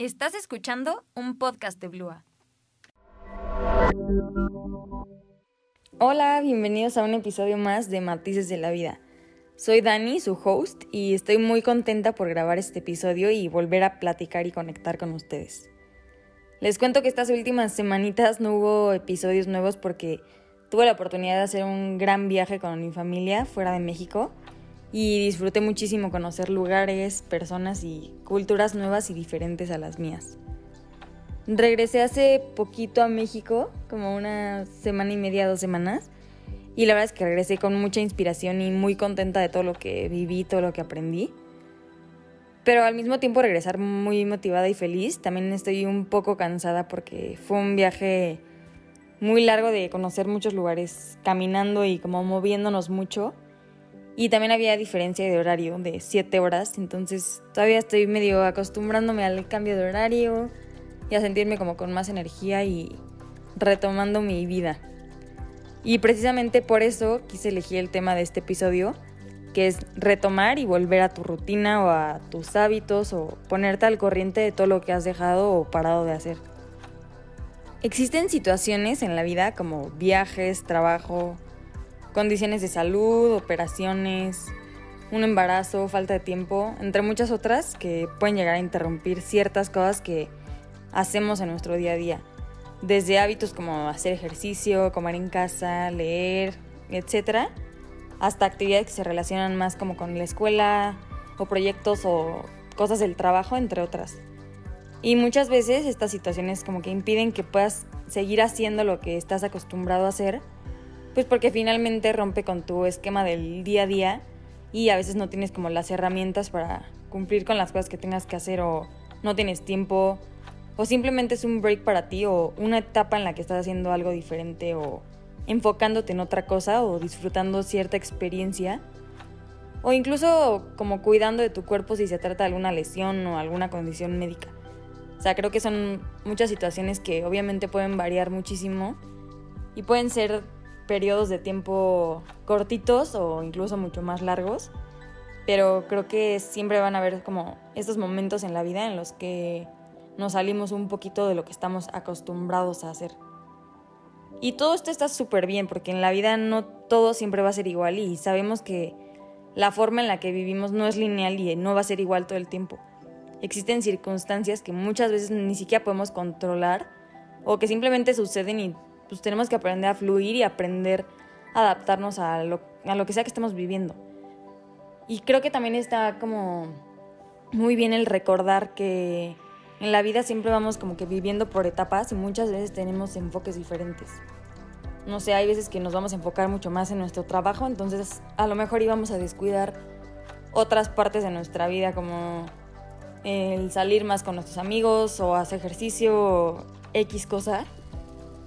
Estás escuchando un podcast de Blua. Hola, bienvenidos a un episodio más de Matices de la Vida. Soy Dani, su host, y estoy muy contenta por grabar este episodio y volver a platicar y conectar con ustedes. Les cuento que estas últimas semanitas no hubo episodios nuevos porque tuve la oportunidad de hacer un gran viaje con mi familia fuera de México y disfruté muchísimo conocer lugares, personas y culturas nuevas y diferentes a las mías. Regresé hace poquito a México, como una semana y media, dos semanas, y la verdad es que regresé con mucha inspiración y muy contenta de todo lo que viví, todo lo que aprendí. Pero al mismo tiempo regresar muy motivada y feliz, también estoy un poco cansada porque fue un viaje muy largo de conocer muchos lugares, caminando y como moviéndonos mucho y también había diferencia de horario de 7 horas, entonces todavía estoy medio acostumbrándome al cambio de horario y a sentirme como con más energía y retomando mi vida. Y precisamente por eso quise elegir el tema de este episodio, que es retomar y volver a tu rutina o a tus hábitos o ponerte al corriente de todo lo que has dejado o parado de hacer. Existen situaciones en la vida como viajes, trabajo, condiciones de salud, operaciones, un embarazo, falta de tiempo, entre muchas otras que pueden llegar a interrumpir ciertas cosas que hacemos en nuestro día a día. Desde hábitos como hacer ejercicio, comer en casa, leer, etc. Hasta actividades que se relacionan más como con la escuela o proyectos o cosas del trabajo, entre otras. Y muchas veces estas situaciones como que impiden que puedas seguir haciendo lo que estás acostumbrado a hacer pues porque finalmente rompe con tu esquema del día a día y a veces no tienes como las herramientas para cumplir con las cosas que tengas que hacer o no tienes tiempo o simplemente es un break para ti o una etapa en la que estás haciendo algo diferente o enfocándote en otra cosa o disfrutando cierta experiencia o incluso como cuidando de tu cuerpo si se trata de alguna lesión o alguna condición médica. O sea, creo que son muchas situaciones que obviamente pueden variar muchísimo y pueden ser periodos de tiempo cortitos o incluso mucho más largos, pero creo que siempre van a haber como estos momentos en la vida en los que nos salimos un poquito de lo que estamos acostumbrados a hacer. Y todo esto está súper bien porque en la vida no todo siempre va a ser igual y sabemos que la forma en la que vivimos no es lineal y no va a ser igual todo el tiempo. Existen circunstancias que muchas veces ni siquiera podemos controlar o que simplemente suceden y pues tenemos que aprender a fluir y aprender a adaptarnos a lo, a lo que sea que estemos viviendo. Y creo que también está como muy bien el recordar que en la vida siempre vamos como que viviendo por etapas y muchas veces tenemos enfoques diferentes. No sé, hay veces que nos vamos a enfocar mucho más en nuestro trabajo, entonces a lo mejor íbamos a descuidar otras partes de nuestra vida como el salir más con nuestros amigos o hacer ejercicio o X cosa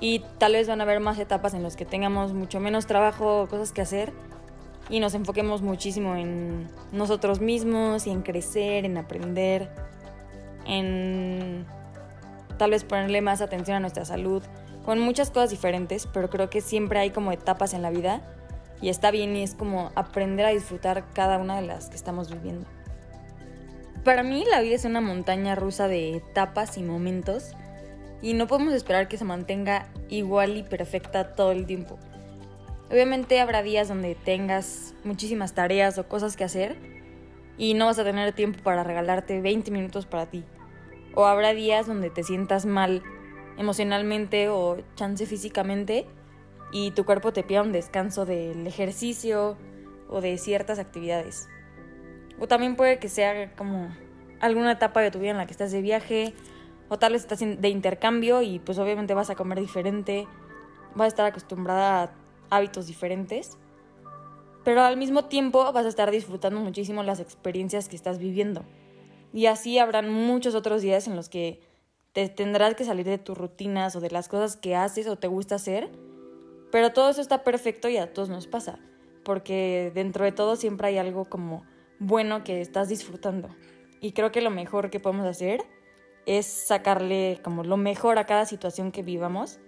y tal vez van a haber más etapas en las que tengamos mucho menos trabajo cosas que hacer y nos enfoquemos muchísimo en nosotros mismos y en crecer, en aprender, en tal vez ponerle más atención a nuestra salud, con muchas cosas diferentes, pero creo que siempre hay como etapas en la vida y está bien y es como aprender a disfrutar cada una de las que estamos viviendo. Para mí la vida es una montaña rusa de etapas y momentos y no podemos esperar que se mantenga igual y perfecta todo el tiempo. Obviamente habrá días donde tengas muchísimas tareas o cosas que hacer y no vas a tener tiempo para regalarte 20 minutos para ti. O habrá días donde te sientas mal emocionalmente o chance físicamente y tu cuerpo te pida un descanso del ejercicio o de ciertas actividades. O también puede que sea como alguna etapa de tu vida en la que estás de viaje o tal vez estás de intercambio y pues obviamente vas a comer diferente, vas a estar acostumbrada a hábitos diferentes, pero al mismo tiempo vas a estar disfrutando muchísimo las experiencias que estás viviendo. Y así habrán muchos otros días en los que te tendrás que salir de tus rutinas o de las cosas que haces o te gusta hacer, pero todo eso está perfecto y a todos nos pasa, porque dentro de todo siempre hay algo como bueno que estás disfrutando. Y creo que lo mejor que podemos hacer es sacarle como lo mejor a cada situación que vivamos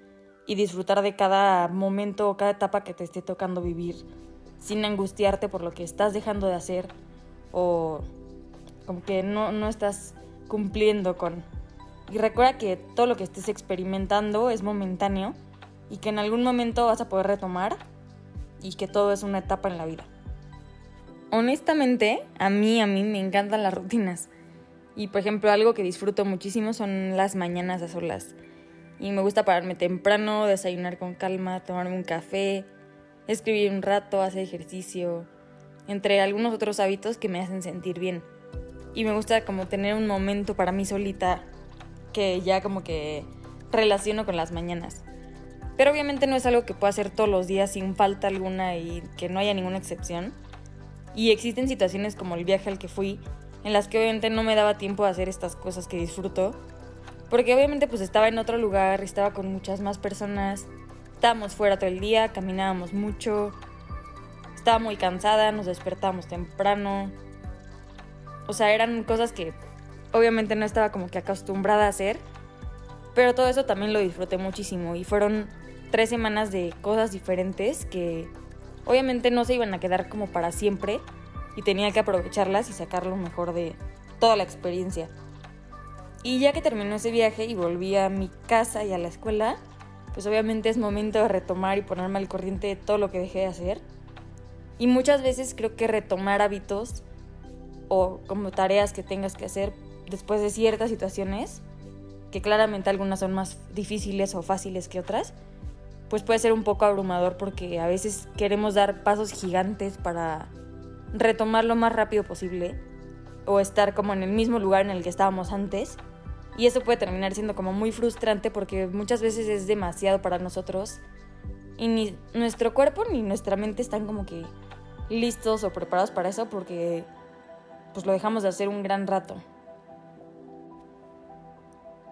y disfrutar de cada momento o cada etapa que te esté tocando vivir sin angustiarte por lo que estás dejando de hacer o como que no, no estás cumpliendo con Y recuerda que todo lo que estés experimentando es momentáneo y que en algún momento vas a poder retomar y que todo es una etapa en la vida. Honestamente, a mí, a mí me encantan las rutinas. Y por ejemplo, algo que disfruto muchísimo son las mañanas a solas. Y me gusta pararme temprano, desayunar con calma, tomarme un café, escribir un rato, hacer ejercicio, entre algunos otros hábitos que me hacen sentir bien. Y me gusta como tener un momento para mí solita que ya como que relaciono con las mañanas. Pero obviamente no es algo que pueda hacer todos los días sin falta alguna y que no haya ninguna excepción. Y existen situaciones como el viaje al que fui, en las que obviamente no me daba tiempo de hacer estas cosas que disfruto. Porque obviamente pues estaba en otro lugar, estaba con muchas más personas, estábamos fuera todo el día, caminábamos mucho, estaba muy cansada, nos despertábamos temprano. O sea, eran cosas que obviamente no estaba como que acostumbrada a hacer. Pero todo eso también lo disfruté muchísimo y fueron tres semanas de cosas diferentes que obviamente no se iban a quedar como para siempre y tenía que aprovecharlas y sacar lo mejor de toda la experiencia. Y ya que terminó ese viaje y volví a mi casa y a la escuela, pues obviamente es momento de retomar y ponerme al corriente de todo lo que dejé de hacer. Y muchas veces creo que retomar hábitos o como tareas que tengas que hacer después de ciertas situaciones, que claramente algunas son más difíciles o fáciles que otras, pues puede ser un poco abrumador porque a veces queremos dar pasos gigantes para retomar lo más rápido posible o estar como en el mismo lugar en el que estábamos antes. Y eso puede terminar siendo como muy frustrante porque muchas veces es demasiado para nosotros y ni nuestro cuerpo ni nuestra mente están como que listos o preparados para eso porque pues lo dejamos de hacer un gran rato.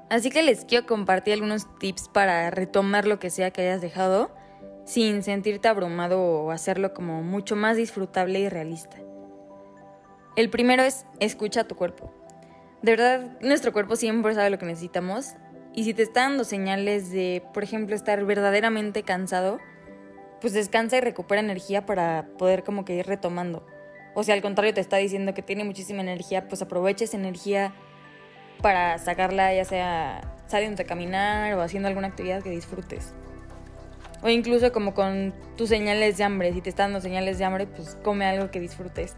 Así que les quiero compartir algunos tips para retomar lo que sea que hayas dejado sin sentirte abrumado o hacerlo como mucho más disfrutable y realista. El primero es escucha a tu cuerpo. De verdad, nuestro cuerpo siempre sabe lo que necesitamos y si te está dando señales de, por ejemplo, estar verdaderamente cansado, pues descansa y recupera energía para poder como que ir retomando. O si al contrario te está diciendo que tiene muchísima energía, pues aprovecha esa energía para sacarla ya sea saliendo a caminar o haciendo alguna actividad que disfrutes. O incluso como con tus señales de hambre, si te están dando señales de hambre, pues come algo que disfrutes.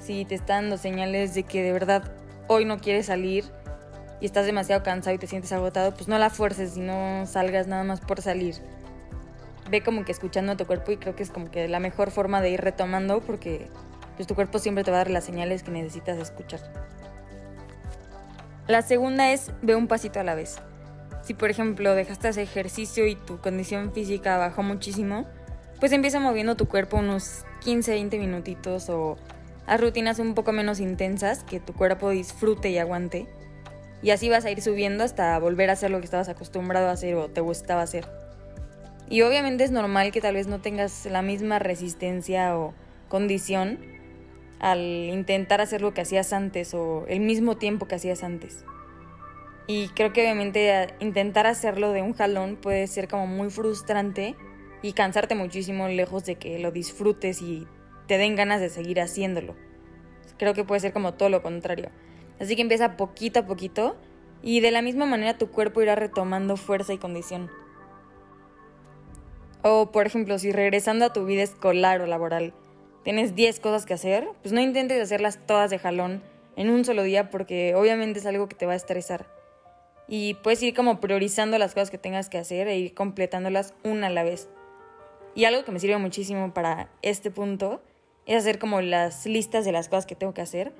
Si te están dando señales de que de verdad hoy no quieres salir y estás demasiado cansado y te sientes agotado, pues no la fuerces y no salgas nada más por salir. Ve como que escuchando a tu cuerpo y creo que es como que la mejor forma de ir retomando porque pues tu cuerpo siempre te va a dar las señales que necesitas escuchar. La segunda es ve un pasito a la vez. Si por ejemplo dejaste ese ejercicio y tu condición física bajó muchísimo, pues empieza moviendo tu cuerpo unos 15-20 minutitos o haz rutinas un poco menos intensas que tu cuerpo disfrute y aguante. Y así vas a ir subiendo hasta volver a hacer lo que estabas acostumbrado a hacer o te gustaba hacer. Y obviamente es normal que tal vez no tengas la misma resistencia o condición al intentar hacer lo que hacías antes o el mismo tiempo que hacías antes. Y creo que obviamente intentar hacerlo de un jalón puede ser como muy frustrante y cansarte muchísimo lejos de que lo disfrutes y te den ganas de seguir haciéndolo. Creo que puede ser como todo lo contrario. Así que empieza poquito a poquito y de la misma manera tu cuerpo irá retomando fuerza y condición. O por ejemplo, si regresando a tu vida escolar o laboral tienes 10 cosas que hacer, pues no intentes hacerlas todas de jalón en un solo día porque obviamente es algo que te va a estresar. Y puedes ir como priorizando las cosas que tengas que hacer e ir completándolas una a la vez. Y algo que me sirve muchísimo para este punto es hacer como las listas de las cosas que tengo que hacer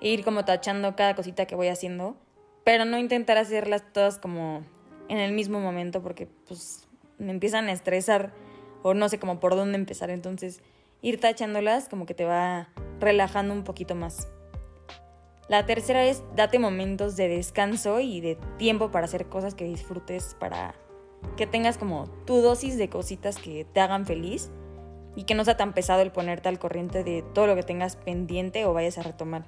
e ir como tachando cada cosita que voy haciendo, pero no intentar hacerlas todas como en el mismo momento porque pues me empiezan a estresar o no sé cómo por dónde empezar. Entonces, ir tachándolas como que te va relajando un poquito más. La tercera es date momentos de descanso y de tiempo para hacer cosas que disfrutes, para que tengas como tu dosis de cositas que te hagan feliz y que no sea tan pesado el ponerte al corriente de todo lo que tengas pendiente o vayas a retomar.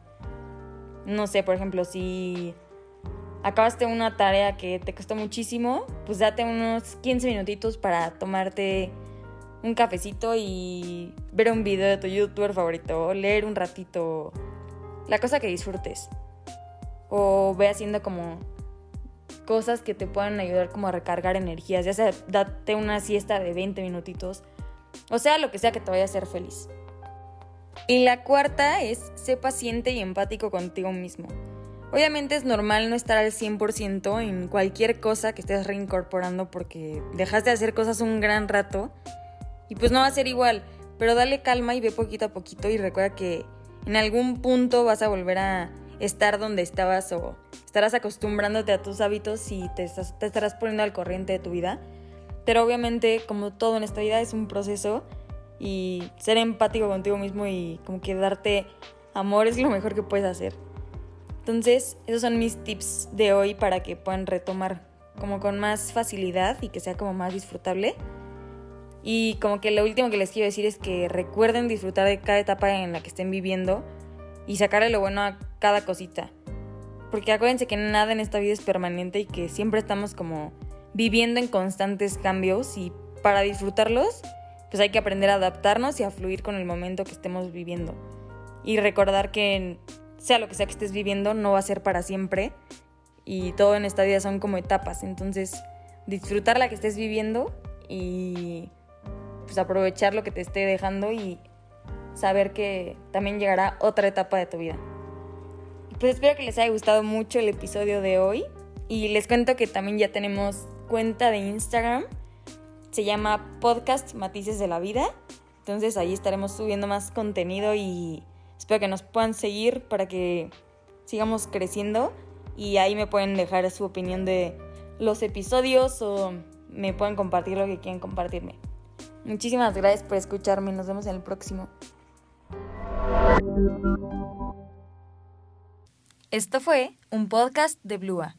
No sé, por ejemplo, si acabaste una tarea que te costó muchísimo, pues date unos 15 minutitos para tomarte un cafecito y ver un video de tu youtuber favorito, leer un ratito, la cosa que disfrutes. O ve haciendo como cosas que te puedan ayudar como a recargar energías, ya sea date una siesta de 20 minutitos, o sea, lo que sea que te vaya a hacer feliz. Y la cuarta es, sé paciente y empático contigo mismo. Obviamente es normal no estar al 100% en cualquier cosa que estés reincorporando porque dejaste de hacer cosas un gran rato y pues no va a ser igual, pero dale calma y ve poquito a poquito y recuerda que en algún punto vas a volver a estar donde estabas o estarás acostumbrándote a tus hábitos y te, estarás poniendo al corriente de tu vida. Pero obviamente, como todo en esta vida, es un proceso y ser empático contigo mismo y como que darte amor es lo mejor que puedes hacer. Entonces, esos son mis tips de hoy para que puedan retomar como con más facilidad y que sea como más disfrutable. Y como que lo último que les quiero decir es que recuerden disfrutar de cada etapa en la que estén viviendo y sacarle lo bueno a cada cosita. Porque acuérdense que nada en esta vida es permanente y que siempre estamos como viviendo en constantes cambios y para disfrutarlos pues hay que aprender a adaptarnos y a fluir con el momento que estemos viviendo. Y recordar que sea lo que sea que estés viviendo, no va a ser para siempre. Y todo en esta vida son como etapas. Entonces, disfrutar la que estés viviendo y pues aprovechar lo que te esté dejando y saber que también llegará otra etapa de tu vida. Pues espero que les haya gustado mucho el episodio de hoy y les cuento que también ya tenemos cuenta de Instagram. Se llama Podcast Matices de la Vida. Entonces ahí estaremos subiendo más contenido y Espero que nos puedan seguir para que sigamos creciendo y ahí me pueden dejar su opinión de los episodios o me pueden compartir lo que quieran compartirme. Muchísimas gracias por escucharme. Nos vemos en el próximo. Esto fue un podcast de Blua.